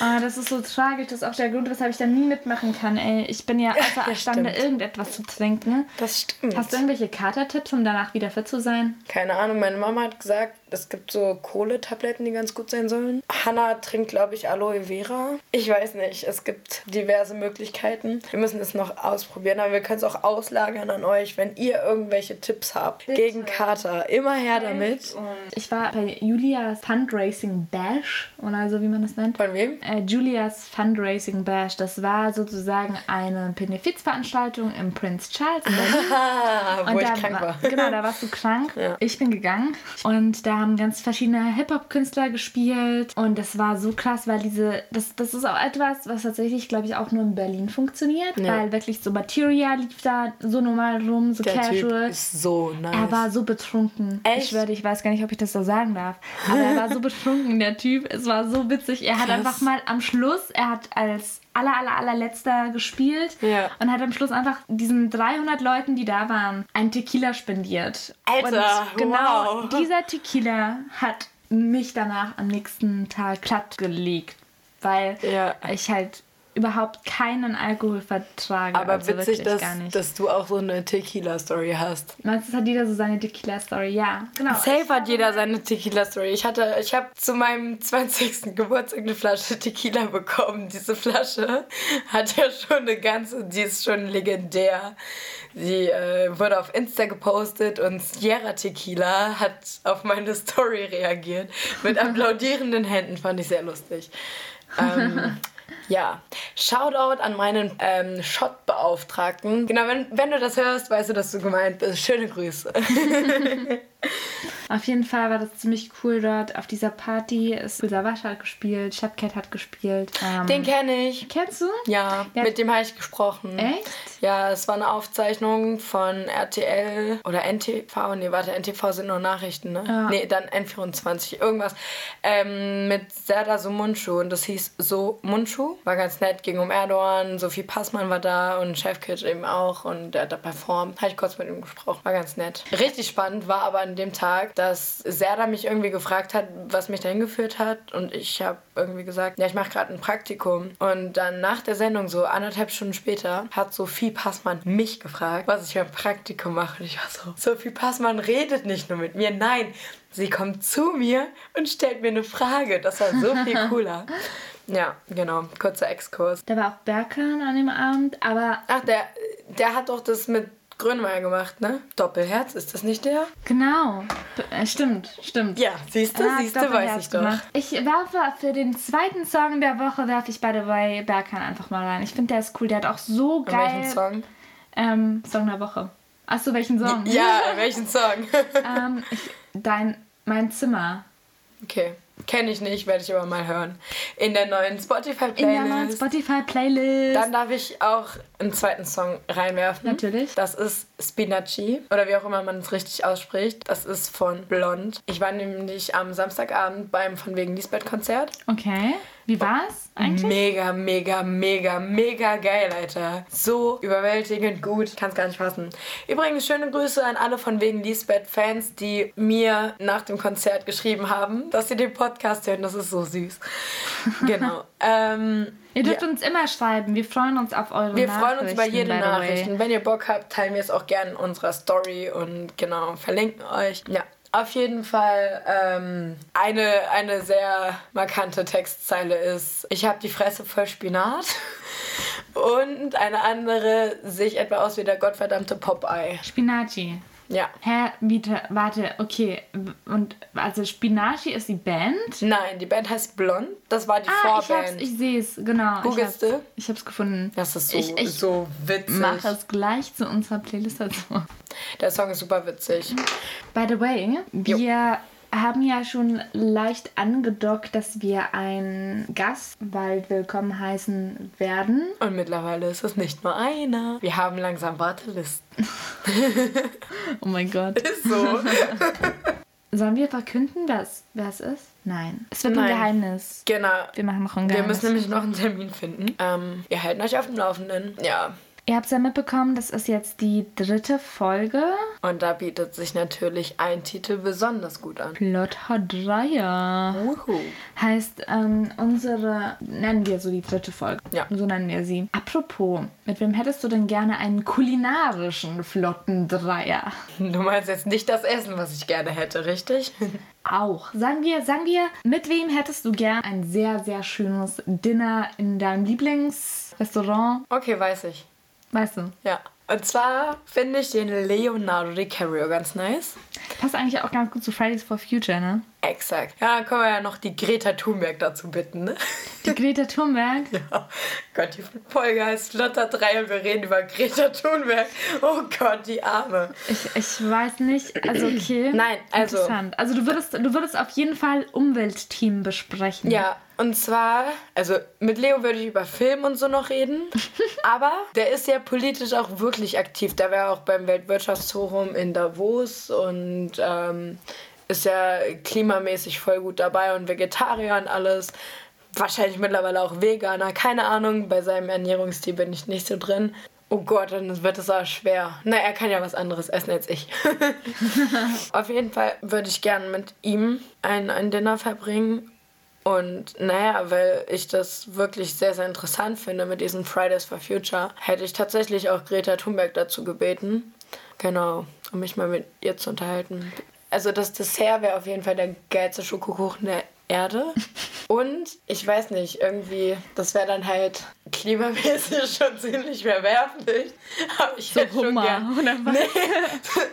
Ah, das ist so tragisch. Das ist auch der Grund, weshalb ich da nie mitmachen kann. Ey, ich bin ja außerstande, stimmt. irgendetwas zu trinken. Das stimmt. Hast du irgendwelche Katertipps, um danach wieder fit zu sein? Keine Ahnung, meine Mama hat gesagt, es gibt so Kohletabletten, die ganz gut sein sollen. Hannah trinkt, glaube ich, Aloe Vera. Ich weiß nicht, es gibt diverse Möglichkeiten. Wir müssen es noch ausprobieren, aber wir können es auch auslagern an euch, wenn ihr irgendwelche Tipps habt gegen Kater. Immer her damit. Ich war bei Julias Fundraising Bash oder so, wie man das nennt. Von wem? Äh, Julias Fundraising Bash, das war sozusagen eine Benefizveranstaltung im Prince Charles in Berlin. Ah, wo Und ich krank war. Genau, da warst du krank. Ja. Ich bin gegangen. Und da haben ganz verschiedene Hip-Hop-Künstler gespielt. Und das war so krass, weil diese, das, das ist auch etwas, was tatsächlich, glaube ich, auch nur in Berlin funktioniert. Ja. Weil wirklich so Material lief da so normal rum, so Der casual. Typ ist so nice. Er war so betrunken. Echt? Ich schwöre, ich weiß gar nicht, ob ich das so sagen darf. Aber er war so betrunken, der Typ. Es war so witzig. Er hat Krass. einfach mal am Schluss, er hat als aller, aller, allerletzter gespielt Ja. und hat am Schluss einfach diesen 300 Leuten, die da waren, ein Tequila spendiert. Alter, und genau wow. dieser Tequila hat mich danach am nächsten Tag platt gelegt, weil Ja. ich halt überhaupt keinen Alkohol vertrage. aber also witzig, dass, dass du auch so eine Tequila-Story hast. Meistens hat jeder so seine Tequila-Story, ja. Genau. Safe hat jeder seine Tequila-Story. Ich hatte, ich habe zu meinem 20. Geburtstag eine Flasche Tequila bekommen. Diese Flasche hat ja schon eine ganze, die ist schon legendär. Die äh, wurde auf Insta gepostet und Sierra Tequila hat auf meine Story reagiert. Mit applaudierenden Händen, fand ich sehr lustig. Ähm, ja, Shoutout an meinen ähm, Shot-Beauftragten. Genau, wenn, wenn du das hörst, weißt du, dass du gemeint bist. Schöne Grüße. Auf jeden Fall war das ziemlich cool dort auf dieser Party. Es Savage hat gespielt, Shepcat hat gespielt. Ähm, Den kenne ich. kennst du? Ja, Ja. mit dem habe ich gesprochen. Echt? Ja, es war eine Aufzeichnung von RTL oder NTV. Nee, warte, NTV sind nur Nachrichten, ne? Ja. Nee, dann N24, irgendwas. Ähm, mit Serdar Somuncu und das hieß So Munchu. War ganz nett, ging um Erdogan. Sophie Passmann war da und Chefkitsch eben auch und der hat da performt. Habe ich kurz mit ihm gesprochen. War ganz nett. Richtig spannend war aber an dem Tag, dass Serdar mich irgendwie gefragt hat, was mich dahin geführt hat und ich habe irgendwie gesagt, ja, ich mache gerade ein Praktikum. Und dann nach der Sendung, so anderthalb Stunden später, hat Sophie Passmann mich gefragt, was ich für ein Praktikum mache. Und ich war so, Sophie Passmann redet nicht nur mit mir, nein, sie kommt zu mir und stellt mir eine Frage. Das war so viel cooler. Ja, genau, kurzer Exkurs. Da war auch Berkan an dem Abend, aber Ach, der, der hat doch das mit Grönemeyer gemacht, ne? Doppelherz, ist das nicht der? genau. Äh, Stimmt, stimmt. Ja, siehst du, siehst du, weiß ich doch. Ich werfe für den zweiten Song der Woche, werfe ich by the way Berkan einfach mal rein. Ich finde, der ist cool. Der hat auch so Und geil. welchen Song? Ähm, Song der Woche. Achso, welchen Song? Ja, welchen Song? ähm, ich, dein, mein Zimmer. Okay. Kenne ich nicht, werde ich aber mal hören. In der neuen In der neuen Spotify-Playlist. Spotify-Playlist. Dann darf ich auch einen zweiten Song reinwerfen. Natürlich. Das ist Spinaci oder wie auch immer man es richtig ausspricht. Das ist von Blond. Ich war nämlich am Samstagabend beim von wegen Lisbeth-Konzert. Okay. Wie war's eigentlich? Mega, mega, mega, mega geil, Alter. So überwältigend gut. Kann's gar nicht fassen. Übrigens, schöne Grüße an alle von wegen Lisbeth-Fans, die mir nach dem Konzert geschrieben haben, dass sie den Podcast hören. Das ist so süß. Genau. ähm, Ihr dürft ja. uns immer schreiben. Wir freuen uns auf eure Wir Nachrichten. freuen uns über jede. Nachricht. Wenn ihr Bock habt, teilen wir es auch gerne in unserer Story und genau, verlinken euch. Ja. Auf jeden Fall ähm, eine, eine sehr markante Textzeile ist, ich habe die Fresse voll Spinat. Und eine andere sehe ich etwa aus wie der gottverdammte Popeye. Spinaci. Ja. Hä, bitte, warte, okay. Und also Spinaci ist die Band? Nein, die Band heißt Blond. Das war die Ah, ich Vorband. hab's, ich sehe es, genau. Ich hab's, du? ich hab's gefunden. das ist so, ich, ich so witzig. mache es gleich zu unserer Playlist dazu. Der Song ist super witzig. By the way, wir haben ja schon leicht angedockt, dass wir einen Gast bald willkommen heißen werden. Und mittlerweile ist es nicht nur einer. Wir haben langsam Wartelisten. Oh mein Gott. Ist so. Sollen wir verkünden, dass, wer es ist? Nein. Es wird ein Nein. Geheimnis. genau. Wir machen noch ein Wir Geheimnis. müssen nämlich noch einen Termin finden. Ähm, wir halten euch auf dem Laufenden. Ja. Ihr habt es ja mitbekommen, das ist jetzt die dritte Folge. Und da bietet sich natürlich ein Titel besonders gut an. Lotta Dreier. Wuhu. Heißt, ähm, unsere, nennen wir so die dritte Folge. Ja. So nennen wir sie. Apropos, mit wem hättest du denn gerne einen kulinarischen flotten Dreier? Du meinst jetzt nicht das Essen, was ich gerne hätte, richtig? Auch. Sagen wir, sagen wir, mit wem hättest du gern ein sehr, sehr schönes Dinner in deinem Lieblingsrestaurant? Okay, weiß ich. Weißt du, Ja. Und zwar finde ich den Leonardo DiCaprio ganz nice. passt eigentlich auch ganz gut zu Fridays for Future, ne? Exakt. Ja, dann können wir ja noch die Greta Thunberg dazu bitten, ne? Die Greta Thunberg. Ja. Gott, die Folge heißt Lotta 3 und wir reden über Greta Thunberg. Oh Gott, die Arme. Ich, ich weiß nicht, also okay. Nein, also- Interessant. Also du würdest, du würdest auf jeden Fall Umweltteam besprechen. Ja, und zwar, also mit Leo würde ich über Film und so noch reden, aber der ist ja politisch auch wirklich aktiv. Der war auch beim Weltwirtschaftsforum in Davos und ähm, ist ja klimamäßig voll gut dabei und Vegetarier und alles. Wahrscheinlich mittlerweile auch Veganer, keine Ahnung. Bei seinem Ernährungsstil bin ich nicht so drin. Oh Gott, dann wird es auch schwer. Na, er kann ja was anderes essen als ich. Auf jeden Fall würde ich gerne mit ihm ein, ein Dinner verbringen. Und naja, weil ich das wirklich sehr, sehr interessant finde mit diesen Fridays for Future, hätte ich tatsächlich auch Greta Thunberg dazu gebeten. Genau, um mich mal mit ihr zu unterhalten. Also das Dessert wäre auf jeden Fall der geilste Schokokuchen der Erde. Und ich weiß nicht, irgendwie, das wäre dann halt klimamäßig schon ziemlich verwerflich. Aber ich hätte schon Hummer, gern, oder was? Nee,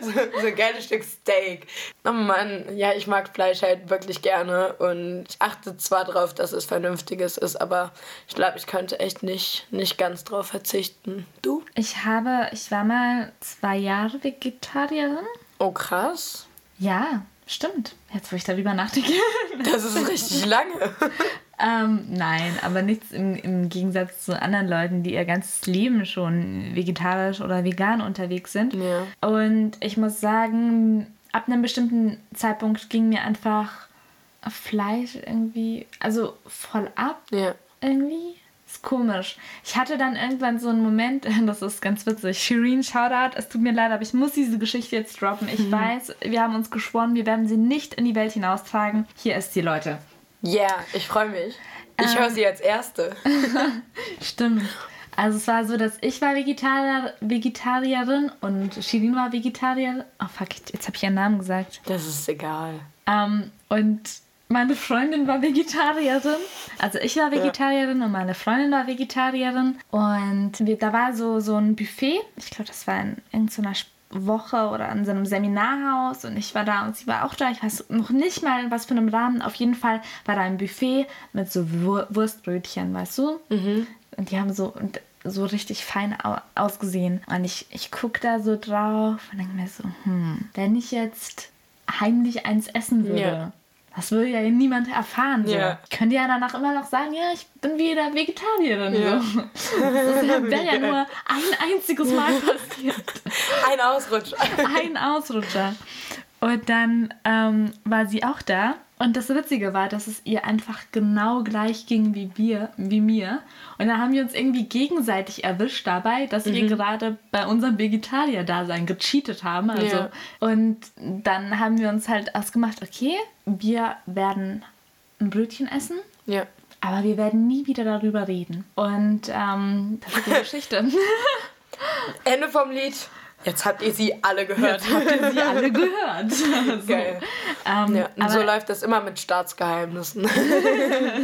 so, so ein geiles Stück Steak. Oh Mann, ja, ich mag Fleisch halt wirklich gerne und ich achte zwar drauf, dass es vernünftiges ist, aber ich glaube, ich könnte echt nicht, nicht ganz drauf verzichten. Du? Ich habe, ich war mal zwei Jahre Vegetarierin. Oh, krass. Ja, stimmt. Jetzt, wo ich darüber nachdenke. Das ist richtig lange. Ähm, nein, aber nichts im, im Gegensatz zu anderen Leuten, die ihr ganzes Leben schon vegetarisch oder vegan unterwegs sind. Ja. Und ich muss sagen, ab einem bestimmten Zeitpunkt ging mir einfach Fleisch irgendwie, also voll ab Ja. irgendwie. Ist komisch. Ich hatte dann irgendwann so einen Moment, das ist ganz witzig. Shireen, Shoutout, es tut mir leid, aber ich muss diese Geschichte jetzt droppen. Ich weiß, wir haben uns geschworen, wir werden sie nicht in die Welt hinaustragen. Hier ist sie, Leute. Ja, yeah, ich freue mich. Ich höre sie als Erste. Stimmt. Also es war so, dass ich war Vegetarier, Vegetarierin und Shirin war Vegetarierin. Oh fuck, jetzt habe ich ihren Namen gesagt. Das ist egal. Ähm, und meine Freundin war Vegetarierin. Also ich war Vegetarierin und meine Freundin war Vegetarierin. Und wir, da war so, so ein Buffet. Ich glaube, das war in irgendeiner Woche oder an so einem Seminarhaus und ich war da und sie war auch da. Ich weiß noch nicht mal, was für einem Rahmen. Auf jeden Fall war da ein Buffet mit so Wur Wurstbrötchen, weißt du? Und die haben so, und so richtig fein au ausgesehen. Und ich, ich gucke da so drauf und denke mir so, hm, wenn ich jetzt heimlich eins essen würde. Ja. Das würde ja niemand erfahren. So. Ja. Ich könnte ja danach immer noch sagen, ja, ich bin wieder Vegetarierin. Ja. So. Das wäre ja nur ein einziges Mal passiert. Ein Ausrutscher. Ein Ausrutscher. Und dann ähm, war sie auch da. Und das Witzige war, dass es ihr einfach genau gleich ging wie wir, wie mir. Und dann haben wir uns irgendwie gegenseitig erwischt dabei, dass wir gerade bei unserem Vegetarier-Dasein gecheatet haben. Also. Ja. Und dann haben wir uns halt ausgemacht, okay, wir werden ein Brötchen essen. Ja. Aber wir werden nie wieder darüber reden. Und ähm, das ist die Geschichte. Ende vom Lied. Jetzt habt ihr sie alle gehört. Jetzt habt ihr sie alle gehört. so. Geil. Ähm, Ja, und so läuft das immer mit Staatsgeheimnissen.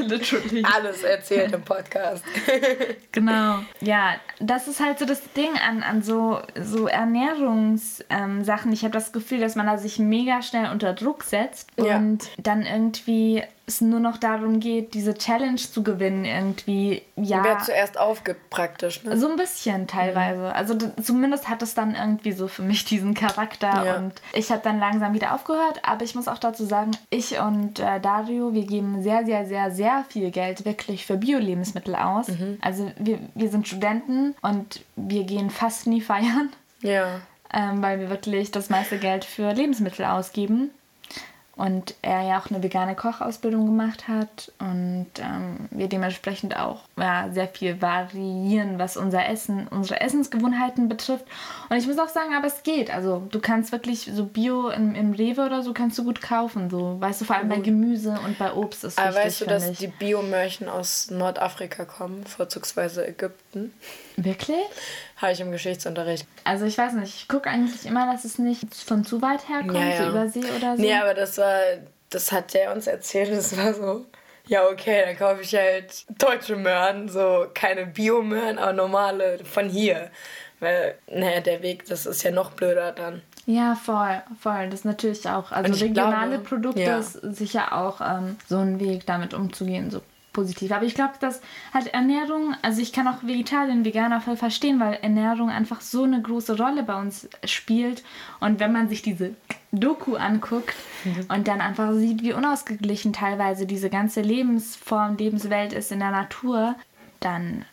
literally. Alles erzählt im Podcast. Genau. Ja, das ist halt so das Ding an, an so, so Ernährungssachen. Ähm, ich habe das Gefühl, dass man da sich mega schnell unter Druck setzt Ja. und dann irgendwie es nur noch darum geht, diese Challenge zu gewinnen irgendwie. Ja. Wer zuerst aufgibt, praktisch. Ne? So ein bisschen teilweise. Also d- zumindest hat es dann irgendwie so für mich diesen Charakter Ja. und ich habe dann langsam wieder aufgehört. Aber ich muss auch dazu sagen, ich und äh, Dario, wir geben sehr, sehr, sehr, sehr viel Geld wirklich für Bio-Lebensmittel aus. Also wir, wir sind Studenten und wir gehen fast nie feiern, Ja. ähm, weil wir wirklich das meiste Geld für Lebensmittel ausgeben. Und er ja auch eine vegane Kochausbildung gemacht hat und ähm, wir dementsprechend auch ja, sehr viel variieren, was unser Essen, unsere Essensgewohnheiten betrifft. Und ich muss auch sagen, aber es geht. Also du kannst wirklich so Bio im, im Rewe oder so kannst du gut kaufen. So, weißt du, vor allem bei Gemüse und bei Obst ist Aber wichtig, weißt du, dass ich. die Biomörchen aus Nordafrika kommen, vorzugsweise Ägypten? Wirklich? Habe ich im Geschichtsunterricht. Also ich weiß nicht, ich gucke eigentlich immer, dass es nicht von zu weit herkommt, Ja, ja. so über See oder so. Nee, aber das war, das hat der uns erzählt, das war so, ja okay, dann kaufe ich halt deutsche Möhren, so keine Biomöhren, aber normale von hier. Weil, naja, der Weg, das ist ja noch blöder dann. Ja, voll, voll. Das ist natürlich auch. Also regionale glaube, Produkte ja. ist sicher auch ähm, so ein Weg, damit umzugehen, so positiv. Aber ich glaube, dass halt Ernährung, also ich kann auch Vegetarier und Veganer voll verstehen, weil Ernährung einfach so eine große Rolle bei uns spielt. Und wenn man sich diese Doku anguckt und dann einfach sieht, wie unausgeglichen teilweise diese ganze Lebensform, Lebenswelt ist in der Natur, dann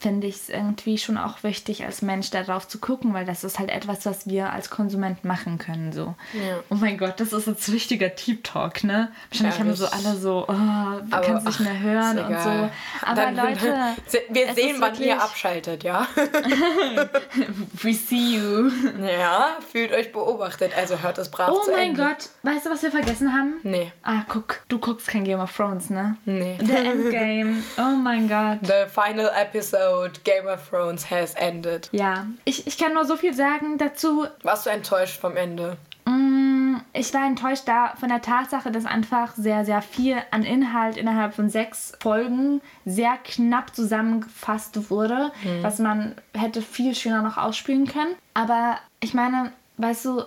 finde ich es irgendwie schon auch wichtig, als Mensch darauf zu gucken, weil das ist halt etwas, was wir als Konsument machen können. So. Ja. Oh mein Gott, das ist jetzt richtiger Deep Talk, ne? Wahrscheinlich Ja, haben so alle so, oh, Aber, es nicht mehr hören und so. Aber Dann- Leute, wir sehen, wann ihr wirklich- abschaltet, ja? we see you. ja, fühlt euch beobachtet, also hört es brav Oh mein Ende. Gott, weißt du, was wir vergessen haben? Nee, Ah, guck, du guckst kein Game of Thrones, ne? nee. Der Endgame. Oh mein Gott. The final episode Game of Thrones has ended. Ja, ich, ich kann nur so viel sagen dazu. Warst du enttäuscht vom Ende? Mm, Ich war enttäuscht da von der Tatsache, dass einfach sehr, sehr viel an Inhalt innerhalb von sechs Folgen sehr knapp zusammengefasst wurde, was man hätte viel schöner noch ausspielen können. Aber ich meine, weißt du,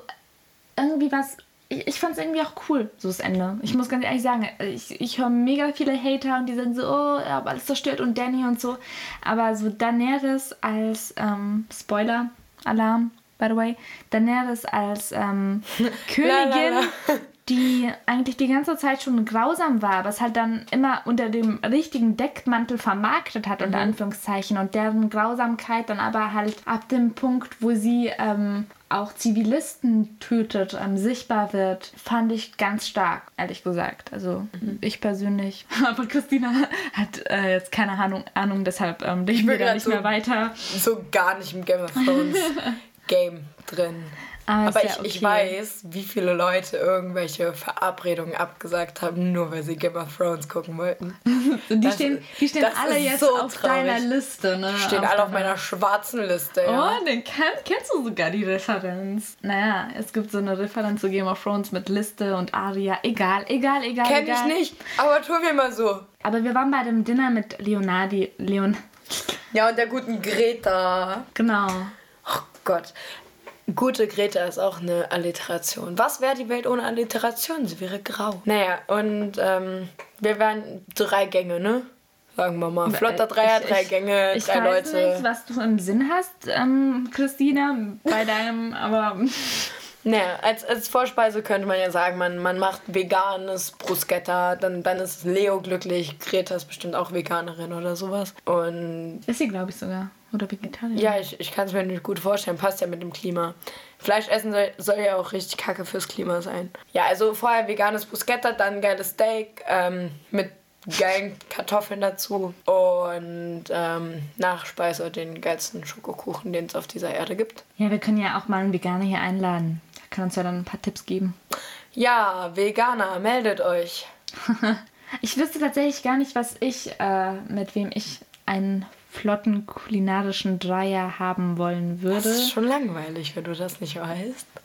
irgendwie was. Ich, ich fand es irgendwie auch cool, so das Ende. Ich muss ganz ehrlich sagen, ich, ich höre mega viele Hater und die sagen so, oh, er hat alles zerstört und Danny und so. Aber so Daenerys als ähm, Spoiler-Alarm, by the way, Daenerys als ähm, Königin. La, la, la. Die eigentlich die ganze Zeit schon grausam war, aber es halt dann immer unter dem richtigen Deckmantel vermarktet hat, unter Anführungszeichen, und deren Grausamkeit dann aber halt ab dem Punkt, wo sie ähm, auch Zivilisten tötet, ähm, sichtbar wird, fand ich ganz stark, ehrlich gesagt. Also ich persönlich. Aber Christina hat äh, jetzt keine Ahnung, Ahnung deshalb ähm, ich wir da nicht so, mehr weiter. So gar nicht im Game of Thrones Game drin. Aber, Aber ich, ja ich okay. weiß, wie viele Leute irgendwelche Verabredungen abgesagt haben, nur weil sie Game of Thrones gucken wollten. Und die Das- stehen, die stehen alle jetzt so auf traurig. deiner Liste, ne? Stehen alle auf meiner schwarzen Liste, ja. Oh, den kenn, kennst du sogar die Referenz. Naja, es gibt so eine Referenz zu Game of Thrones mit Liste und Aria. Egal, egal, egal. Kenn ich egal. nicht, aber tun wir mal so. Aber wir waren bei dem Dinner mit Leonardi. Leon. Ja, und der guten Greta. Genau. Oh Gott. Gute Greta ist auch eine Alliteration. Was wäre die Welt ohne Alliteration? Sie wäre grau. Naja, und ähm, wir wären drei Gänge, ne? Sagen wir mal. Flotter Dreier, Ich- drei ich- Gänge, Ich drei weiß Leute. nicht, was du im Sinn hast, ähm, Christina, bei deinem, aber Naja, als, als Vorspeise könnte man ja sagen, man, man macht veganes Bruschetta, dann, dann ist Leo glücklich, Greta ist bestimmt auch Veganerin oder sowas. Und ist sie, glaube ich, sogar. Oder Vegetarier. ja, ich, ich kann es mir nicht gut vorstellen, passt ja mit dem Klima. Fleisch essen soll, soll ja auch richtig kacke fürs Klima sein. Ja, also vorher veganes Bruschetta, dann geiles Steak ähm, mit geilen Kartoffeln dazu und ähm, Nachspeise den geilsten Schokokuchen, den es auf dieser Erde gibt. Ja, wir können ja auch mal einen Veganer hier einladen. Der kann uns ja dann ein paar Tipps geben. Ja, Veganer, meldet euch. Ich wüsste tatsächlich gar nicht, was ich, äh, mit wem ich einen flotten kulinarischen Dreier haben wollen Das würde. ist schon langweilig, wenn du das nicht weißt.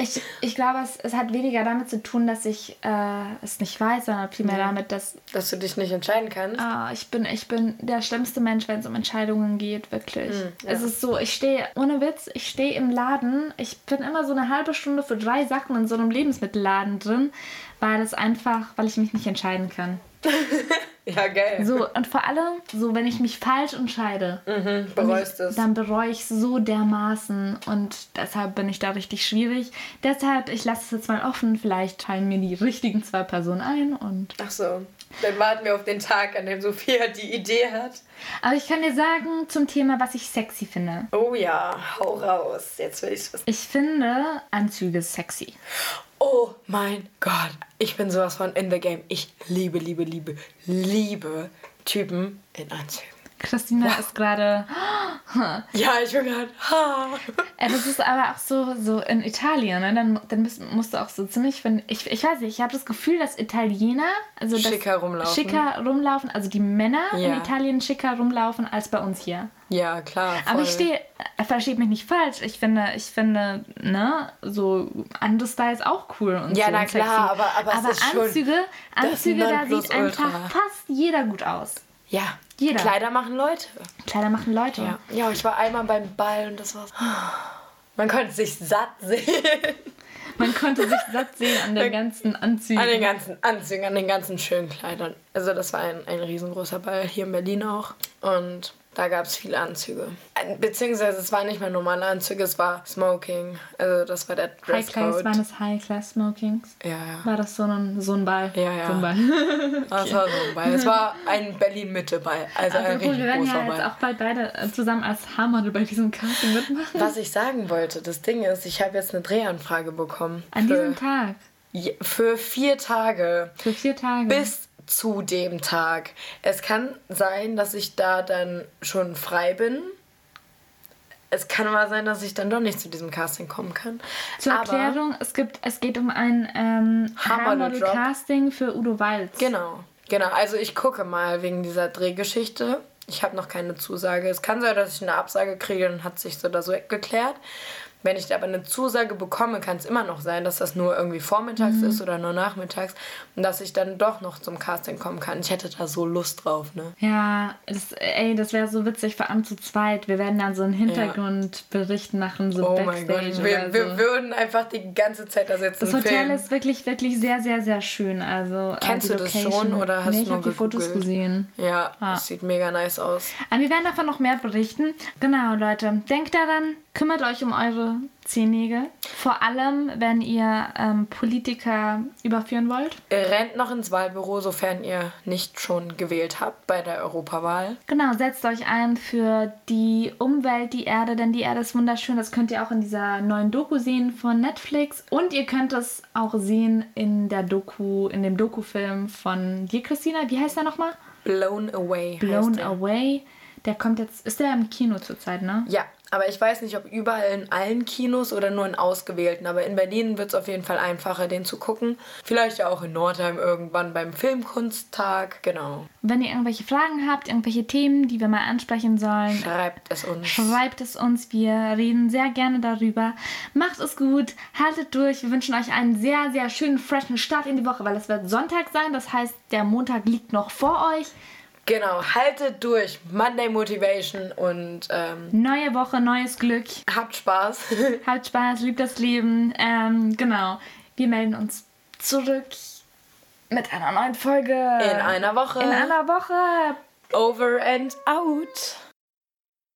Ich, ich glaube, es, es hat weniger damit zu tun, dass ich äh, es nicht weiß, sondern vielmehr damit, dass Dass du dich nicht entscheiden kannst. ah, ich, bin, ich bin der schlimmste Mensch, wenn es um Entscheidungen geht, wirklich. ja. Es ist so, ich stehe, ohne Witz, ich stehe im Laden, ich bin immer so eine halbe Stunde für drei Sachen in so einem Lebensmittelladen drin, weil es einfach, weil ich mich nicht entscheiden kann. Ja, geil. So, und vor allem, so, wenn ich mich falsch entscheide, Mhm, bereust es. dann bereue ich so dermaßen und deshalb bin ich da richtig schwierig. Deshalb, ich lasse es jetzt mal offen, vielleicht fallen mir die richtigen zwei Personen ein und. Ach so. Dann warten wir auf den Tag, an dem Sophia die Idee hat. Aber ich kann dir sagen zum Thema, was ich sexy finde. Oh ja, hau raus. Jetzt will ich's wissen. Ich finde Anzüge sexy. Oh mein Gott. Ich bin sowas von in the game. Ich liebe, liebe, liebe, liebe Typen in Anzügen. Christina ist gerade. Ja, ich bin gerade. Das ist aber auch so, so in Italien, ne? Dann, dann musst du auch so ziemlich, wenn ich, ich weiß nicht, ich habe das Gefühl, dass Italiener, also dass Schicker rumlaufen. schicker rumlaufen, also die Männer in Ja. Italien schicker rumlaufen als bei uns hier. Ja, klar. Aber ich voll. stehe, äh, versteht mich nicht falsch, ich finde, ich finde, ne, so andere Styles auch cool und Ja, so na und sexy. klar, aber- aber schon Anzüge, das Anzüge, da sieht einfach fast jeder gut aus. Ja, Jeder. Kleider machen Leute. Kleider machen Leute. Ja. ja, ich war einmal beim Ball und das war. Man konnte sich satt sehen. Man konnte sich satt sehen an den ganzen Anzügen. An den ganzen Anzügen, an den ganzen schönen Kleidern. Also das war ein, ein riesengroßer Ball hier in Berlin auch. Und da gab es viele Anzüge. Äh, Beziehungsweise es waren nicht mehr normale Anzüge, es war Smoking. Also das war der High Class, Dresscode. waren das High Class Smokings? Ja, ja. War das so ein, so ein Ball? Ja, ja. So ein Ball. Das war so ein Ball. Es war ein Berlin-Mitte-Ball. Also ein Apropos, richtig wir werden großer ja jetzt auch bald beide äh, zusammen als Haarmodel bei diesem Casting mitmachen. Was ich sagen wollte, das Ding ist, ich habe jetzt eine Drehanfrage bekommen. An diesem Tag. Für vier Tage. Für vier Tage. bis zu dem Tag. Es kann sein, dass ich da dann schon frei bin. Es kann aber sein, dass ich dann doch nicht zu diesem Casting kommen kann. Zur aber, Erklärung, es, gibt, es geht um ein ähm. Haarmodel-Casting für Udo Walz. Genau, genau. Also ich gucke mal wegen dieser Drehgeschichte. Ich habe noch keine Zusage. Es kann sein, dass ich eine Absage kriege, dann hat sich so oder so geklärt. Wenn ich aber eine Zusage bekomme, kann es immer noch sein, dass das nur irgendwie vormittags ist oder nur nachmittags und dass ich dann doch noch zum Casting kommen kann. Ich hätte da so Lust drauf, ne? Ja, das, ey, das wäre so witzig, vor allem zu zweit. Wir werden dann so einen Hintergrundbericht machen, so Oh Backstage mein Gott, wir, oder wir so. würden einfach die ganze Zeit da sitzen. Das Hotel filmen. ist wirklich, wirklich sehr, sehr, sehr schön. Also, äh, Kennst du das Location- schon oder hast nee, du ich nur die Fotos gesehen. Ja, Ah. das sieht mega nice aus. Aber wir werden davon noch mehr berichten. Genau, Leute. Denkt daran, kümmert euch um eure eure Zehennägel. Vor allem, wenn ihr ähm, Politiker überführen wollt. Rennt noch ins Wahlbüro, sofern ihr nicht schon gewählt habt bei der Europawahl. Genau, setzt euch ein für die Umwelt, die Erde, denn die Erde ist wunderschön. Das könnt ihr auch in dieser neuen Doku sehen von Netflix. Und ihr könnt es auch sehen in der Doku, in dem Dokufilm von dir, Christina. Wie heißt der nochmal? Blown Away. Blown heißt der. Away. Der kommt jetzt, ist der im Kino zurzeit, ne? Ja, aber ich weiß nicht, ob überall in allen Kinos oder nur in ausgewählten. Aber in Berlin wird es auf jeden Fall einfacher, den zu gucken. Vielleicht ja auch in Nordheim irgendwann beim Filmkunsttag. Genau. Wenn ihr irgendwelche Fragen habt, irgendwelche Themen, die wir mal ansprechen sollen, Schreibt es uns. schreibt es uns. Wir reden sehr gerne darüber. Macht es gut, haltet durch. Wir wünschen euch einen sehr, sehr schönen, freshen Start in die Woche, weil es wird Sonntag sein. Das heißt, der Montag liegt noch vor euch. Genau, haltet durch. Monday Motivation und ähm, Neue Woche, neues Glück. habt Spaß. Habt Spaß, liebt das Leben. Ähm, genau. Wir melden uns zurück mit einer neuen Folge. In einer Woche. In einer Woche. Over and out.